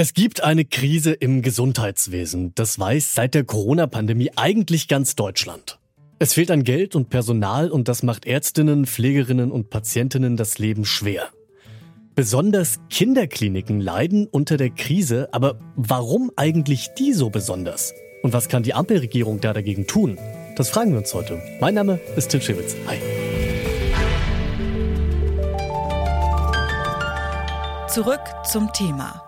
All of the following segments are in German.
Es gibt eine Krise im Gesundheitswesen. Das weiß seit der Corona-Pandemie eigentlich ganz Deutschland. Es fehlt an Geld und Personal und das macht Ärztinnen, Pflegerinnen und Patientinnen das Leben schwer. Besonders Kinderkliniken leiden unter der Krise, aber warum eigentlich die so besonders? Und was kann die Ampelregierung da dagegen tun? Das fragen wir uns heute. Mein Name ist Tim Schewitz. Hi. Zurück zum Thema.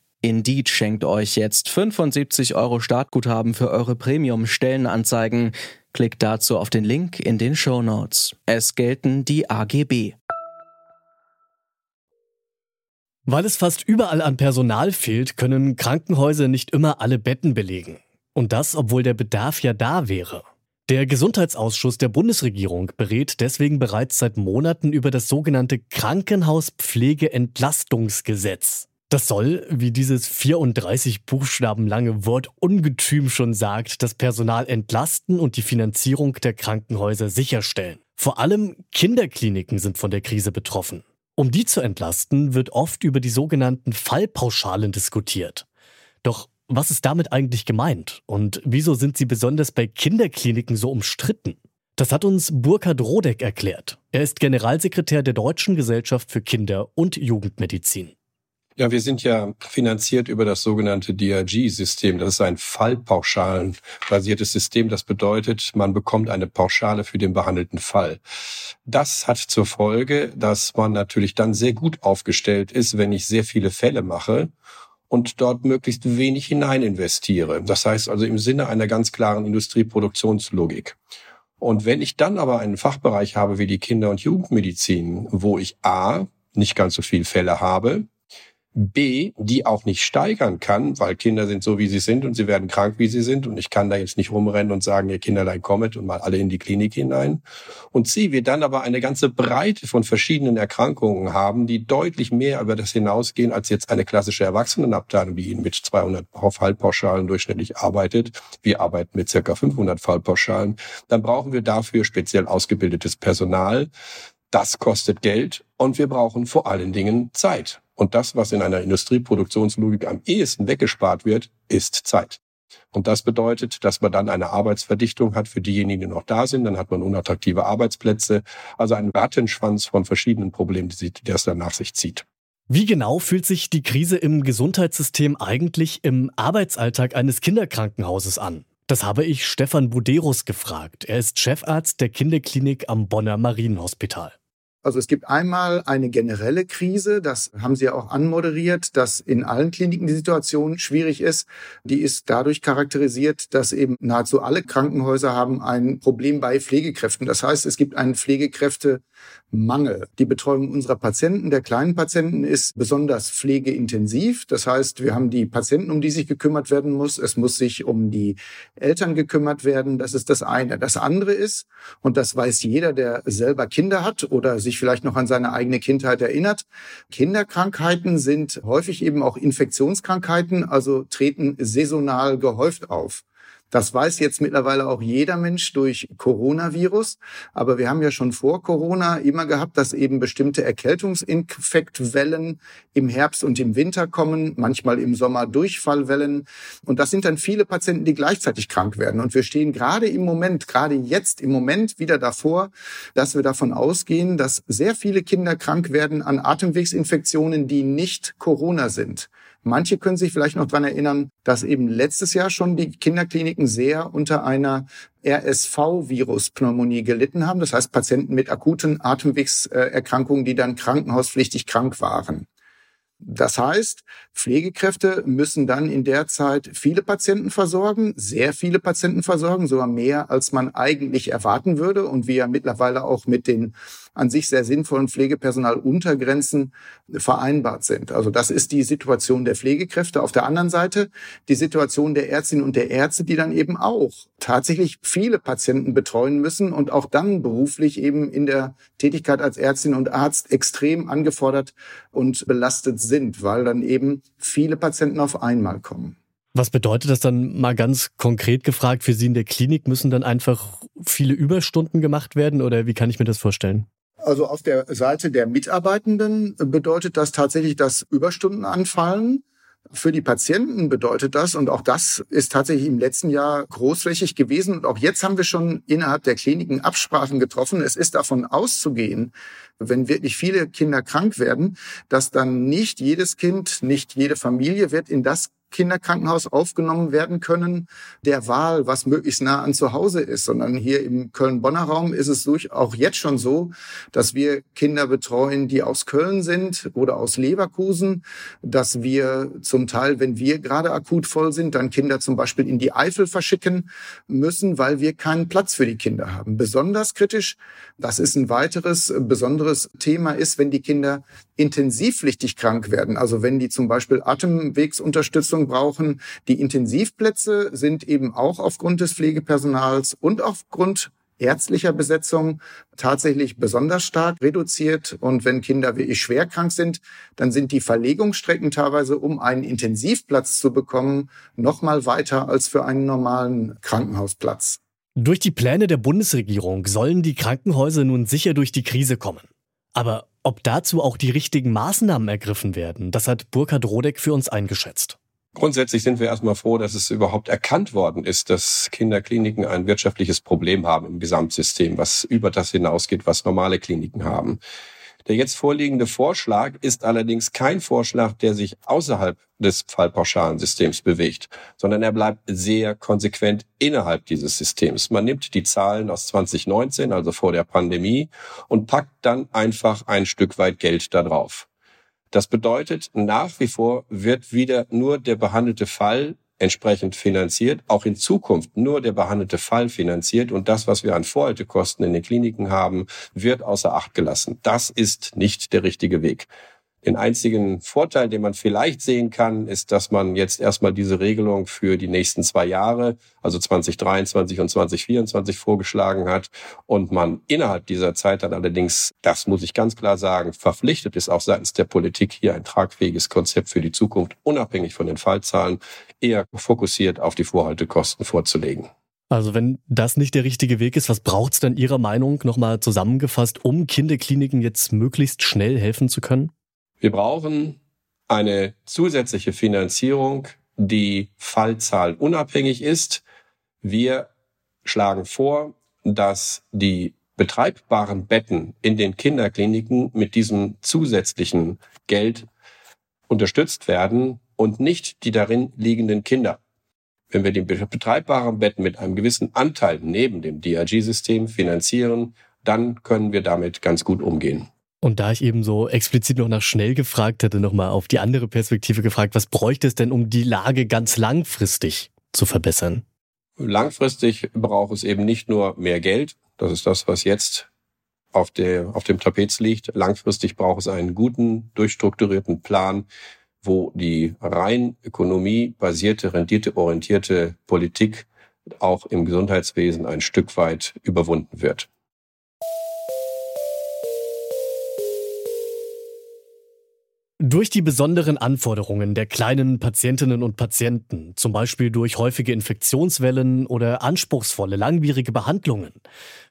Indeed schenkt euch jetzt 75 Euro Startguthaben für eure Premium-Stellenanzeigen. Klickt dazu auf den Link in den Show Notes. Es gelten die AGB. Weil es fast überall an Personal fehlt, können Krankenhäuser nicht immer alle Betten belegen. Und das, obwohl der Bedarf ja da wäre. Der Gesundheitsausschuss der Bundesregierung berät deswegen bereits seit Monaten über das sogenannte Krankenhauspflegeentlastungsgesetz. Das soll, wie dieses 34 Buchstaben lange Wort Ungetüm schon sagt, das Personal entlasten und die Finanzierung der Krankenhäuser sicherstellen. Vor allem Kinderkliniken sind von der Krise betroffen. Um die zu entlasten, wird oft über die sogenannten Fallpauschalen diskutiert. Doch was ist damit eigentlich gemeint? Und wieso sind sie besonders bei Kinderkliniken so umstritten? Das hat uns Burkhard Rodeck erklärt. Er ist Generalsekretär der Deutschen Gesellschaft für Kinder- und Jugendmedizin. Ja, wir sind ja finanziert über das sogenannte DRG-System. Das ist ein Fallpauschalenbasiertes System. Das bedeutet, man bekommt eine Pauschale für den behandelten Fall. Das hat zur Folge, dass man natürlich dann sehr gut aufgestellt ist, wenn ich sehr viele Fälle mache und dort möglichst wenig hinein investiere. Das heißt also im Sinne einer ganz klaren Industrieproduktionslogik. Und wenn ich dann aber einen Fachbereich habe wie die Kinder- und Jugendmedizin, wo ich A, nicht ganz so viele Fälle habe, B, die auch nicht steigern kann, weil Kinder sind so, wie sie sind und sie werden krank, wie sie sind und ich kann da jetzt nicht rumrennen und sagen, ihr Kinderlein kommet und mal alle in die Klinik hinein. Und C, wir dann aber eine ganze Breite von verschiedenen Erkrankungen haben, die deutlich mehr über das hinausgehen, als jetzt eine klassische Erwachsenenabteilung, die mit 200 Fallpauschalen durchschnittlich arbeitet. Wir arbeiten mit circa 500 Fallpauschalen. Dann brauchen wir dafür speziell ausgebildetes Personal. Das kostet Geld und wir brauchen vor allen Dingen Zeit. Und das, was in einer Industrieproduktionslogik am ehesten weggespart wird, ist Zeit. Und das bedeutet, dass man dann eine Arbeitsverdichtung hat für diejenigen, die noch da sind. Dann hat man unattraktive Arbeitsplätze. Also einen Rattenschwanz von verschiedenen Problemen, die das dann nach sich zieht. Wie genau fühlt sich die Krise im Gesundheitssystem eigentlich im Arbeitsalltag eines Kinderkrankenhauses an? Das habe ich Stefan Buderus gefragt. Er ist Chefarzt der Kinderklinik am Bonner Marienhospital. Also es gibt einmal eine generelle Krise, das haben Sie ja auch anmoderiert, dass in allen Kliniken die Situation schwierig ist. Die ist dadurch charakterisiert, dass eben nahezu alle Krankenhäuser haben ein Problem bei Pflegekräften. Das heißt, es gibt einen Pflegekräftemangel. Die Betreuung unserer Patienten, der kleinen Patienten, ist besonders pflegeintensiv. Das heißt, wir haben die Patienten, um die sich gekümmert werden muss. Es muss sich um die Eltern gekümmert werden. Das ist das eine. Das andere ist, und das weiß jeder, der selber Kinder hat oder sich vielleicht noch an seine eigene Kindheit erinnert. Kinderkrankheiten sind häufig eben auch Infektionskrankheiten, also treten saisonal gehäuft auf. Das weiß jetzt mittlerweile auch jeder Mensch durch Coronavirus. Aber wir haben ja schon vor Corona immer gehabt, dass eben bestimmte Erkältungsinfektwellen im Herbst und im Winter kommen, manchmal im Sommer Durchfallwellen. Und das sind dann viele Patienten, die gleichzeitig krank werden. Und wir stehen gerade im Moment, gerade jetzt im Moment wieder davor, dass wir davon ausgehen, dass sehr viele Kinder krank werden an Atemwegsinfektionen, die nicht Corona sind. Manche können sich vielleicht noch dran erinnern, dass eben letztes Jahr schon die Kinderkliniken sehr unter einer RSV-Virus-Pneumonie gelitten haben. Das heißt Patienten mit akuten Atemwegserkrankungen, die dann krankenhauspflichtig krank waren. Das heißt, Pflegekräfte müssen dann in der Zeit viele Patienten versorgen, sehr viele Patienten versorgen, sogar mehr, als man eigentlich erwarten würde und wir mittlerweile auch mit den an sich sehr sinnvollen Pflegepersonaluntergrenzen vereinbart sind. Also das ist die Situation der Pflegekräfte. Auf der anderen Seite die Situation der Ärztinnen und der Ärzte, die dann eben auch tatsächlich viele Patienten betreuen müssen und auch dann beruflich eben in der Tätigkeit als Ärztin und Arzt extrem angefordert und belastet sind, weil dann eben viele Patienten auf einmal kommen. Was bedeutet das dann mal ganz konkret gefragt für Sie in der Klinik? Müssen dann einfach viele Überstunden gemacht werden oder wie kann ich mir das vorstellen? Also auf der Seite der Mitarbeitenden bedeutet das tatsächlich, dass Überstunden anfallen. Für die Patienten bedeutet das, und auch das ist tatsächlich im letzten Jahr großflächig gewesen, und auch jetzt haben wir schon innerhalb der Kliniken Absprachen getroffen. Es ist davon auszugehen, wenn wirklich viele Kinder krank werden, dass dann nicht jedes Kind, nicht jede Familie wird in das Kinderkrankenhaus aufgenommen werden können, der Wahl, was möglichst nah an zu Hause ist, sondern hier im Köln-Bonner Raum ist es durch, auch jetzt schon so, dass wir Kinder betreuen, die aus Köln sind oder aus Leverkusen, dass wir zum Teil, wenn wir gerade akut voll sind, dann Kinder zum Beispiel in die Eifel verschicken müssen, weil wir keinen Platz für die Kinder haben. Besonders kritisch, das ist ein weiteres besonderes Thema, ist, wenn die Kinder intensivpflichtig krank werden, also wenn die zum Beispiel Atemwegsunterstützung Unterstützung brauchen. Die Intensivplätze sind eben auch aufgrund des Pflegepersonals und aufgrund ärztlicher Besetzung tatsächlich besonders stark reduziert. Und wenn Kinder wirklich schwer krank sind, dann sind die Verlegungsstrecken teilweise, um einen Intensivplatz zu bekommen, noch mal weiter als für einen normalen Krankenhausplatz. Durch die Pläne der Bundesregierung sollen die Krankenhäuser nun sicher durch die Krise kommen. Aber ob dazu auch die richtigen Maßnahmen ergriffen werden, das hat Burkhard Rodeck für uns eingeschätzt. Grundsätzlich sind wir erstmal froh, dass es überhaupt erkannt worden ist, dass Kinderkliniken ein wirtschaftliches Problem haben im Gesamtsystem, was über das hinausgeht, was normale Kliniken haben. Der jetzt vorliegende Vorschlag ist allerdings kein Vorschlag, der sich außerhalb des Fallpauschalensystems bewegt, sondern er bleibt sehr konsequent innerhalb dieses Systems. Man nimmt die Zahlen aus 2019, also vor der Pandemie, und packt dann einfach ein Stück weit Geld da drauf. Das bedeutet, nach wie vor wird wieder nur der behandelte Fall entsprechend finanziert, auch in Zukunft nur der behandelte Fall finanziert und das, was wir an Vorhaltekosten in den Kliniken haben, wird außer Acht gelassen. Das ist nicht der richtige Weg. Den einzigen Vorteil, den man vielleicht sehen kann, ist, dass man jetzt erstmal diese Regelung für die nächsten zwei Jahre, also 2023 und 2024 vorgeschlagen hat und man innerhalb dieser Zeit dann allerdings, das muss ich ganz klar sagen, verpflichtet ist auch seitens der Politik hier ein tragfähiges Konzept für die Zukunft, unabhängig von den Fallzahlen, eher fokussiert auf die Vorhaltekosten vorzulegen. Also wenn das nicht der richtige Weg ist, was braucht es denn Ihrer Meinung nochmal zusammengefasst, um Kinderkliniken jetzt möglichst schnell helfen zu können? Wir brauchen eine zusätzliche Finanzierung, die Fallzahl unabhängig ist. Wir schlagen vor, dass die betreibbaren Betten in den Kinderkliniken mit diesem zusätzlichen Geld unterstützt werden und nicht die darin liegenden Kinder. Wenn wir die betreibbaren Betten mit einem gewissen Anteil neben dem DRG-System finanzieren, dann können wir damit ganz gut umgehen. Und da ich eben so explizit noch nach schnell gefragt hätte, nochmal auf die andere Perspektive gefragt, was bräuchte es denn, um die Lage ganz langfristig zu verbessern? Langfristig braucht es eben nicht nur mehr Geld, das ist das, was jetzt auf, der, auf dem Trapez liegt. Langfristig braucht es einen guten, durchstrukturierten Plan, wo die rein ökonomiebasierte, renditeorientierte Politik auch im Gesundheitswesen ein Stück weit überwunden wird. Durch die besonderen Anforderungen der kleinen Patientinnen und Patienten, zum Beispiel durch häufige Infektionswellen oder anspruchsvolle, langwierige Behandlungen,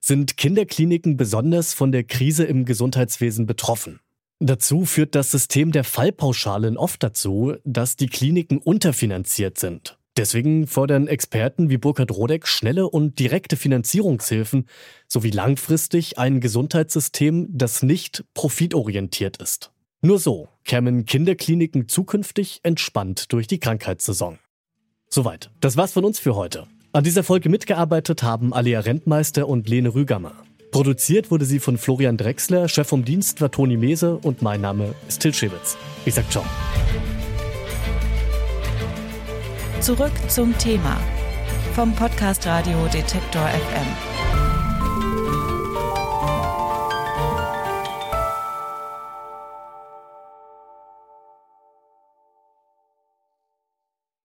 sind Kinderkliniken besonders von der Krise im Gesundheitswesen betroffen. Dazu führt das System der Fallpauschalen oft dazu, dass die Kliniken unterfinanziert sind. Deswegen fordern Experten wie Burkhard Rodeck schnelle und direkte Finanzierungshilfen sowie langfristig ein Gesundheitssystem, das nicht profitorientiert ist. Nur so kämen Kinderkliniken zukünftig entspannt durch die Krankheitssaison. Soweit. Das war's von uns für heute. An dieser Folge mitgearbeitet haben Alia Rentmeister und Lene Rügammer. Produziert wurde sie von Florian Drexler, Chef vom Dienst war Toni Mese und mein Name ist Till Schewitz. Ich sag ciao. Zurück zum Thema vom Podcast Radio Detektor FM.